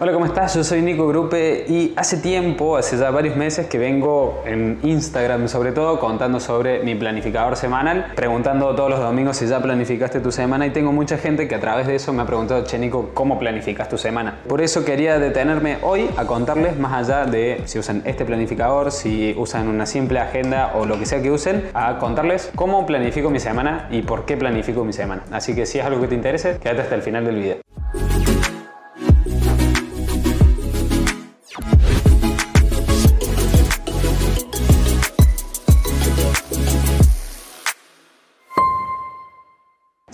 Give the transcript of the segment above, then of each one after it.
Hola, ¿cómo estás? Yo soy Nico Grupe y hace tiempo, hace ya varios meses que vengo en Instagram sobre todo contando sobre mi planificador semanal, preguntando todos los domingos si ya planificaste tu semana y tengo mucha gente que a través de eso me ha preguntado, che Nico, ¿cómo planificas tu semana? Por eso quería detenerme hoy a contarles más allá de si usan este planificador, si usan una simple agenda o lo que sea que usen, a contarles cómo planifico mi semana y por qué planifico mi semana. Así que si es algo que te interese, quédate hasta el final del video.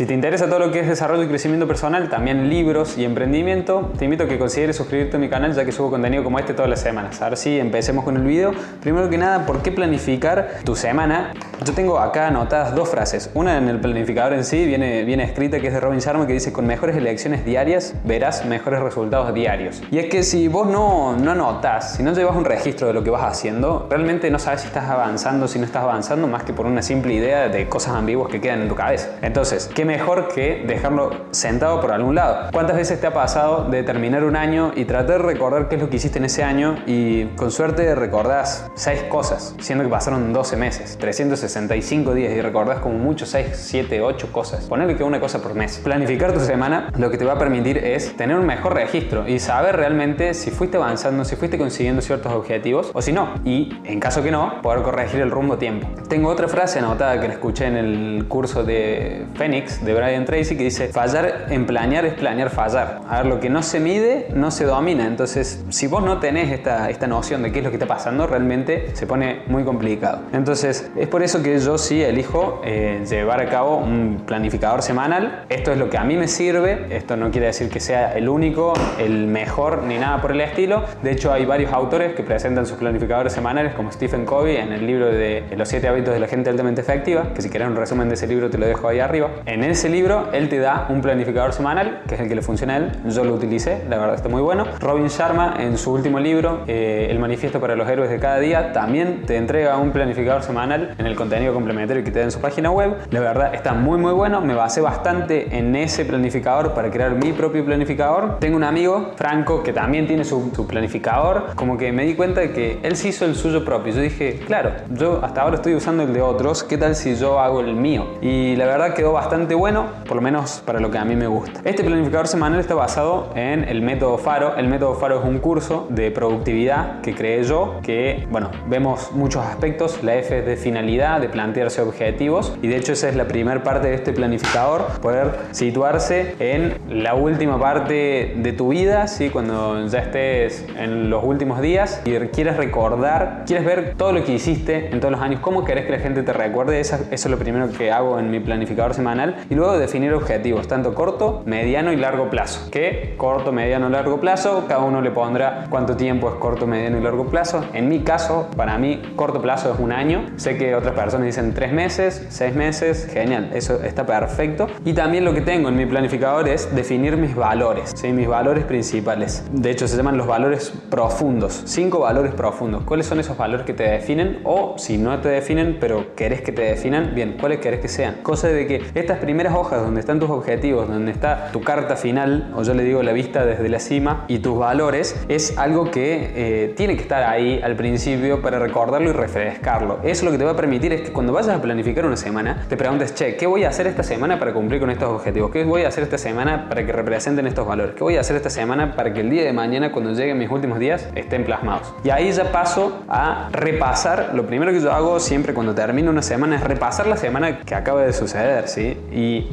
Si te interesa todo lo que es desarrollo y crecimiento personal, también libros y emprendimiento, te invito a que consideres suscribirte a mi canal ya que subo contenido como este todas las semanas. Ahora sí, empecemos con el video. Primero que nada, ¿por qué planificar tu semana? Yo tengo acá anotadas dos frases. Una en el planificador en sí viene, escrita que es de Robin Sharma que dice con mejores elecciones diarias verás mejores resultados diarios. Y es que si vos no, no anotás, si no llevas un registro de lo que vas haciendo, realmente no sabes si estás avanzando, si no estás avanzando, más que por una simple idea de cosas ambiguas que quedan en tu cabeza. Entonces, ¿qué mejor que dejarlo sentado por algún lado. ¿Cuántas veces te ha pasado de terminar un año y tratar de recordar qué es lo que hiciste en ese año y con suerte recordás seis cosas, siendo que pasaron 12 meses, 365 días y recordás como mucho 6, 7, 8 cosas? Ponerle que una cosa por mes. Planificar tu semana lo que te va a permitir es tener un mejor registro y saber realmente si fuiste avanzando, si fuiste consiguiendo ciertos objetivos o si no. Y en caso que no, poder corregir el rumbo tiempo. Tengo otra frase anotada que la escuché en el curso de Fénix de Brian Tracy que dice, fallar en planear es planear fallar. A ver, lo que no se mide no se domina. Entonces, si vos no tenés esta, esta noción de qué es lo que está pasando, realmente se pone muy complicado. Entonces, es por eso que yo sí elijo eh, llevar a cabo un planificador semanal. Esto es lo que a mí me sirve. Esto no quiere decir que sea el único, el mejor, ni nada por el estilo. De hecho, hay varios autores que presentan sus planificadores semanales, como Stephen Covey en el libro de Los siete hábitos de la gente altamente efectiva, que si querés un resumen de ese libro te lo dejo ahí arriba. En ese libro él te da un planificador semanal, que es el que le funciona a él. Yo lo utilicé, la verdad está muy bueno. Robin Sharma en su último libro, eh, El manifiesto para los héroes de cada día, también te entrega un planificador semanal en el contenido complementario que te da en su página web. La verdad está muy muy bueno, me basé bastante en ese planificador para crear mi propio planificador. Tengo un amigo, Franco, que también tiene su, su planificador, como que me di cuenta de que él se hizo el suyo propio. Yo dije, claro, yo hasta ahora estoy usando el de otros, ¿qué tal si yo hago el mío? Y la verdad quedó bastante bueno, por lo menos para lo que a mí me gusta. Este planificador semanal está basado en el método Faro. El método Faro es un curso de productividad que creé yo, que, bueno, vemos muchos aspectos. La F es de finalidad, de plantearse objetivos, y de hecho esa es la primera parte de este planificador, poder situarse en la última parte de tu vida, ¿sí? cuando ya estés en los últimos días y quieres recordar, quieres ver todo lo que hiciste en todos los años, cómo querés que la gente te recuerde, eso, eso es lo primero que hago en mi planificador semanal, y luego definir objetivos, tanto corto, mediano y largo plazo. Que corto, mediano, largo plazo, cada uno le pondrá cuánto tiempo es corto, mediano y largo plazo. En mi caso, para mí, corto plazo es un año. Sé que otras personas dicen tres meses, seis meses, genial, eso está perfecto. Y también lo que tengo en mi planificador es definir mis valores, ¿sí? mis valores principales. De hecho, se llaman los valores profundos, cinco valores profundos. ¿Cuáles son esos valores que te definen? O si no te definen, pero querés que te definan, bien, ¿cuáles querés que sean? Cosa de que estas primeras hojas donde están tus objetivos, donde está tu carta final, o yo le digo la vista desde la cima, y tus valores, es algo que eh, tiene que estar ahí al principio para recordarlo y refrescarlo. Eso lo que te va a permitir es que cuando vayas a planificar una semana, te preguntes, che, ¿qué voy a hacer esta semana para cumplir con estos objetivos? ¿Qué voy a hacer esta semana para que representen estos valores? ¿Qué voy a hacer esta semana para que el día de mañana, cuando lleguen mis últimos días, estén plasmados? Y ahí ya paso a repasar. Lo primero que yo hago siempre cuando termino una semana es repasar la semana que acaba de suceder, ¿sí?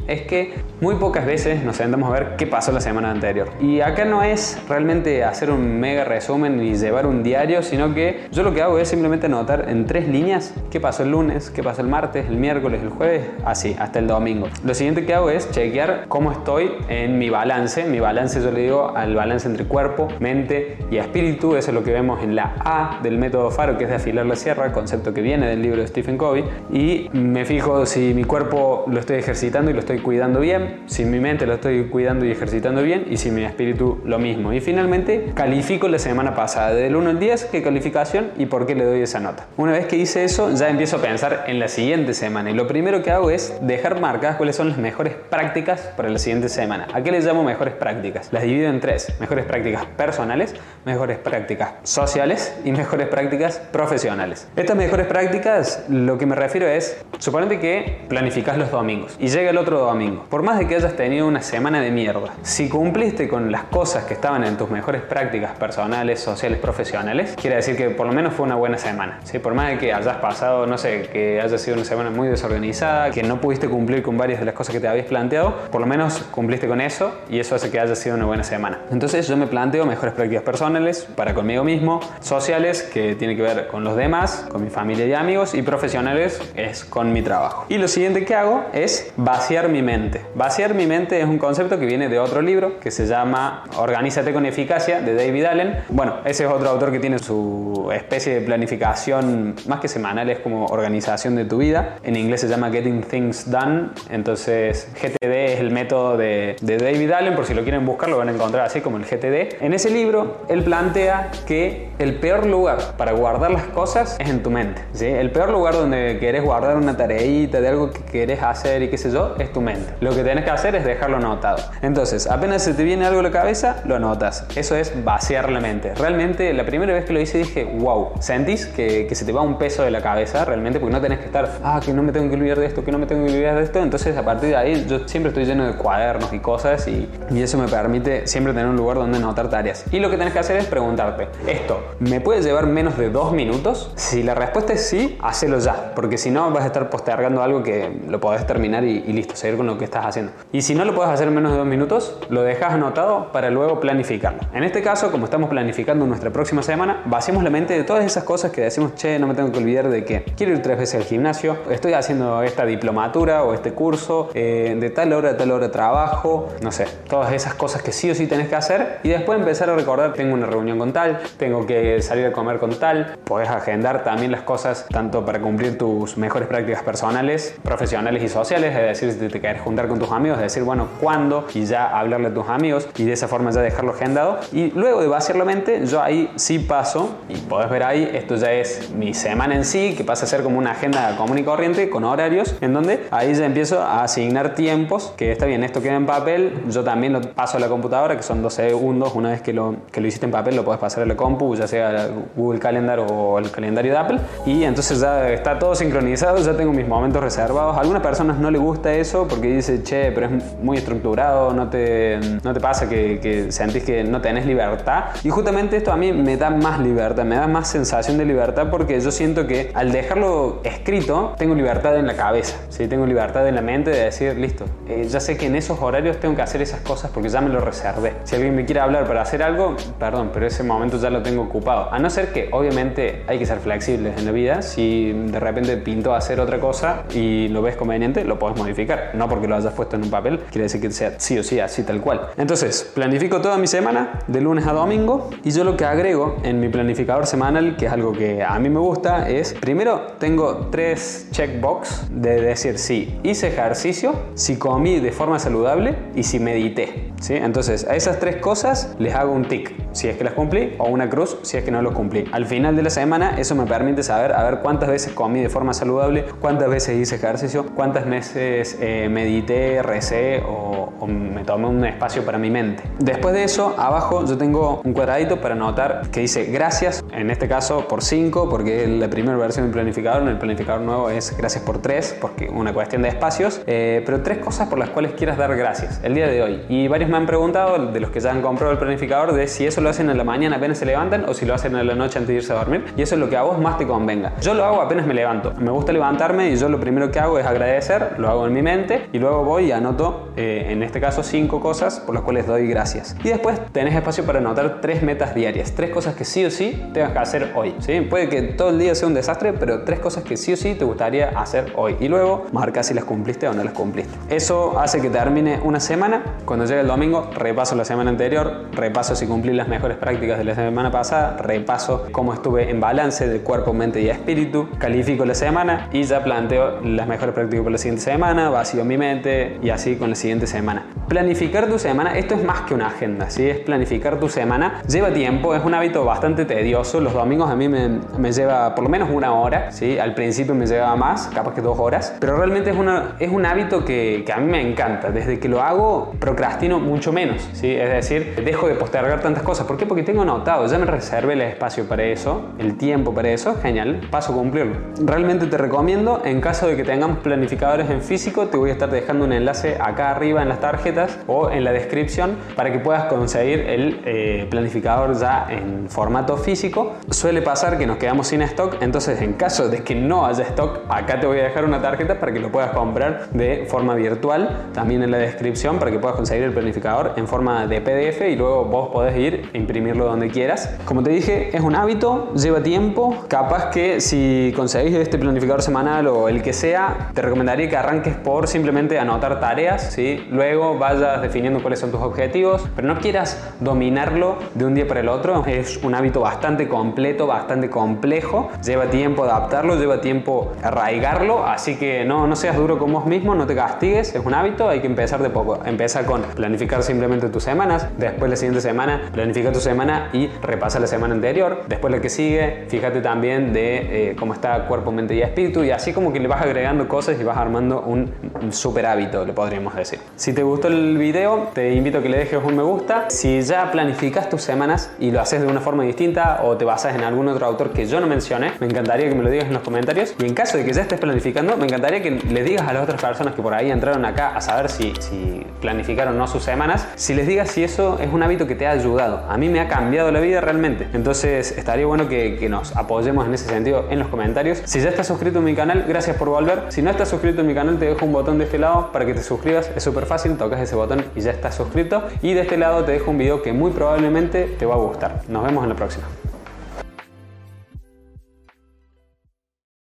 Es que muy pocas veces nos sentamos a ver qué pasó la semana anterior. Y acá no es realmente hacer un mega resumen y llevar un diario, sino que yo lo que hago es simplemente anotar en tres líneas qué pasó el lunes, qué pasó el martes, el miércoles, el jueves, así, hasta el domingo. Lo siguiente que hago es chequear cómo estoy en mi balance. Mi balance yo le digo al balance entre cuerpo, mente y espíritu. Eso es lo que vemos en la A del método Faro, que es de afilar la sierra, concepto que viene del libro de Stephen Covey. Y me fijo si mi cuerpo lo estoy ejercitando y lo estoy cuidando bien, si mi mente lo estoy cuidando y ejercitando bien y si mi espíritu lo mismo. Y finalmente califico la semana pasada, del 1 al 10, qué calificación y por qué le doy esa nota. Una vez que hice eso, ya empiezo a pensar en la siguiente semana y lo primero que hago es dejar marcadas cuáles son las mejores prácticas para la siguiente semana. ¿A qué les llamo mejores prácticas? Las divido en tres, mejores prácticas personales, mejores prácticas sociales y mejores prácticas profesionales. Estas mejores prácticas, lo que me refiero es, suponete que planificas los domingos y llega el otro domingo. Por más de que hayas tenido una semana de mierda, si cumpliste con las cosas que estaban en tus mejores prácticas personales, sociales, profesionales, quiere decir que por lo menos fue una buena semana. ¿sí? Por más de que hayas pasado, no sé, que haya sido una semana muy desorganizada, que no pudiste cumplir con varias de las cosas que te habías planteado, por lo menos cumpliste con eso y eso hace que haya sido una buena semana. Entonces yo me planteo mejores prácticas personales para conmigo mismo, sociales, que tiene que ver con los demás, con mi familia y amigos, y profesionales es con mi trabajo. Y lo siguiente que hago es vaciar mi mente. Vaciar mi mente es un concepto que viene de otro libro que se llama Organízate con eficacia de David Allen. Bueno, ese es otro autor que tiene su especie de planificación más que semanal, es como organización de tu vida. En inglés se llama Getting Things Done. Entonces GTD es el método de, de David Allen, por si lo quieren buscar lo van a encontrar así como el GTD. En ese libro él plantea que el peor lugar para guardar las cosas es en tu mente. ¿sí? El peor lugar donde querés guardar una tareita de algo que querés hacer y qué sé yo, es tu mente. Lo que tenés que hacer es dejarlo anotado. Entonces, apenas se te viene algo a la cabeza, lo anotas. Eso es vaciar la mente. Realmente, la primera vez que lo hice dije, wow, sentís que, que se te va un peso de la cabeza realmente porque no tenés que estar, ah, que no me tengo que olvidar de esto, que no me tengo que olvidar de esto. Entonces, a partir de ahí, yo siempre estoy lleno de cuadernos y cosas y, y eso me permite siempre tener un lugar donde anotar tareas. Y lo que tenés que hacer es preguntarte, ¿esto me puede llevar menos de dos minutos? Si la respuesta es sí, hacelo ya, porque si no vas a estar postergando algo que lo podés terminar y, y listo, seguir con lo que estás haciendo. Y si no lo puedes hacer en menos de dos minutos, lo dejas anotado para luego planificarlo. En este caso, como estamos planificando nuestra próxima semana, vaciemos la mente de todas esas cosas que decimos, che, no me tengo que olvidar de que quiero ir tres veces al gimnasio, estoy haciendo esta diplomatura o este curso, eh, de tal hora a tal hora trabajo, no sé, todas esas cosas que sí o sí tenés que hacer y después empezar a recordar, tengo una reunión con tal, tengo que salir a comer con tal, podés agendar también las cosas tanto para cumplir tus mejores prácticas personales, profesionales y sociales, es decir, si te querés juntar con tus amigos, decir, bueno, cuándo y ya hablarle a tus amigos y de esa forma ya dejarlo agendado. Y luego de vaciar la mente, yo ahí sí paso y podés ver ahí, esto ya es mi semana en sí, que pasa a ser como una agenda común y corriente con horarios, en donde ahí ya empiezo a asignar tiempos, que está bien, esto queda en papel, yo también lo paso a la computadora, que son 12 segundos, una vez que lo, que lo hiciste en papel lo puedes pasar a la compu, ya sea Google Calendar o el calendario de Apple, y entonces ya está todo sincronizado, ya tengo mis momentos reservados. A algunas personas no les gusta eso porque dice, che, pero es muy estructurado, no te, no te pasa que, que sentís que no tenés libertad. Y justamente esto a mí me da más libertad, me da más sensación de libertad porque yo siento que al dejarlo escrito, tengo libertad en la cabeza, ¿sí? tengo libertad en la mente de decir, listo, eh, ya sé que en esos horarios tengo que hacer esas cosas porque ya me lo reservé. Si alguien me quiere hablar para hacer algo, perdón, pero ese momento ya lo tengo ocupado. A no ser que, obviamente, hay que ser flexibles en la vida. Si de repente pinto hacer otra cosa y lo ves conveniente, lo puedes modificar. No porque lo hayas puesto en un papel, quiere decir que sea sí o sí, así tal cual. Entonces, planifico toda mi semana, de lunes a domingo, y yo lo que agrego en mi planificador semanal, que es algo que a mí me gusta, es primero tengo tres checkbox de decir si hice ejercicio, si comí de forma saludable y si medité. ¿sí? Entonces, a esas tres cosas les hago un tic, si es que las cumplí, o una cruz, si es que no lo cumplí. Al final de la semana, eso me permite saber a ver cuántas veces comí de forma saludable, cuántas veces hice ejercicio, cuántas veces eh, medité, recé o, o me tomé un espacio para mi mente. Después de eso, abajo yo tengo un cuadradito para anotar que dice gracias, en este caso por 5, porque la primera versión del planificador, en el planificador nuevo es gracias por 3, porque una cuestión de espacios, eh, pero tres cosas por las cuales quieras dar gracias el día de hoy. Y varios me han preguntado, de los que ya han comprado el planificador, de si eso lo hacen en la mañana apenas se levantan o si lo hacen en la noche antes de irse a dormir. Y eso es lo que a vos más te convenga. Yo lo hago apenas me levanto. Me gusta levantarme y yo lo primero que hago es agradecer, lo hago en mi mente y luego voy y anoto, eh, en este caso, cinco cosas por las cuales doy gracias. Y después tenés espacio para anotar tres metas diarias, tres cosas que sí o sí tengas que hacer hoy. ¿sí? Puede que todo el día sea un desastre, pero tres cosas que sí o sí te gustaría hacer hoy. Y luego marca si las cumpliste o no las cumpliste. Eso hace que termine una semana. Cuando llegue el domingo, repaso la semana anterior, repaso si cumplí las mejores prácticas de la semana pasada, repaso cómo estuve en balance de cuerpo, mente y espíritu, califico la semana y ya planteo las mejores prácticas para la siguiente semana, vacío mi mente y así con la siguiente semana. Planificar tu semana, esto es más que una agenda, ¿sí? es planificar tu semana, lleva tiempo, es un hábito bastante tedioso, los domingos a mí me, me lleva por lo menos una hora, ¿sí? al principio me llevaba más, capaz que dos horas, pero realmente es, una, es un hábito que, que a mí me encanta, desde que lo hago procrastino mucho menos, ¿sí? es decir, dejo de postergar tantas cosas, ¿por qué? Porque tengo anotado, ya me reservé el espacio para eso, el tiempo para eso, genial, paso a cumplirlo. Realmente te recomiendo, en caso de que tengamos planificadores en físico, te voy a estar dejando un enlace acá arriba en las tarjetas o en la descripción para que puedas conseguir el eh, planificador ya en formato físico. Suele pasar que nos quedamos sin stock, entonces en caso de que no haya stock, acá te voy a dejar una tarjeta para que lo puedas comprar de forma virtual, también en la descripción para que puedas conseguir el planificador en forma de PDF y luego vos podés ir e imprimirlo donde quieras. Como te dije, es un hábito, lleva tiempo, capaz que si conseguís este planificador semanal o el que sea, te recomendaría que arranques por simplemente anotar tareas, ¿sí? luego vayas definiendo cuáles son tus objetivos, pero no quieras dominarlo de un día para el otro, es un hábito bastante completo, bastante complejo, lleva tiempo adaptarlo, lleva tiempo arraigarlo, así que no, no seas duro con vos mismo, no te castigues, es un hábito, hay que empezar de poco, empieza con planificar simplemente tus semanas, después la siguiente semana planifica tu semana y repasa la semana anterior, después la que sigue, fíjate también de eh, cómo está cuerpo, mente y espíritu y así como que le vas agregando cosas y vas armando un, super hábito, le podríamos decir. Si te gustó el video, te invito a que le dejes un me gusta. Si ya planificas tus semanas y lo haces de una forma distinta o te basas en algún otro autor que yo no mencioné, me encantaría que me lo digas en los comentarios. Y en caso de que ya estés planificando, me encantaría que le digas a las otras personas que por ahí entraron acá a saber si, si planificaron o no sus semanas, si les digas si eso es un hábito que te ha ayudado. A mí me ha cambiado la vida realmente. Entonces estaría bueno que, que nos apoyemos en ese sentido en los comentarios. Si ya estás suscrito a mi canal, gracias por volver. Si no estás suscrito a mi canal, te un botón de este lado para que te suscribas. Es súper fácil, tocas ese botón y ya estás suscrito. Y de este lado te dejo un video que muy probablemente te va a gustar. Nos vemos en la próxima.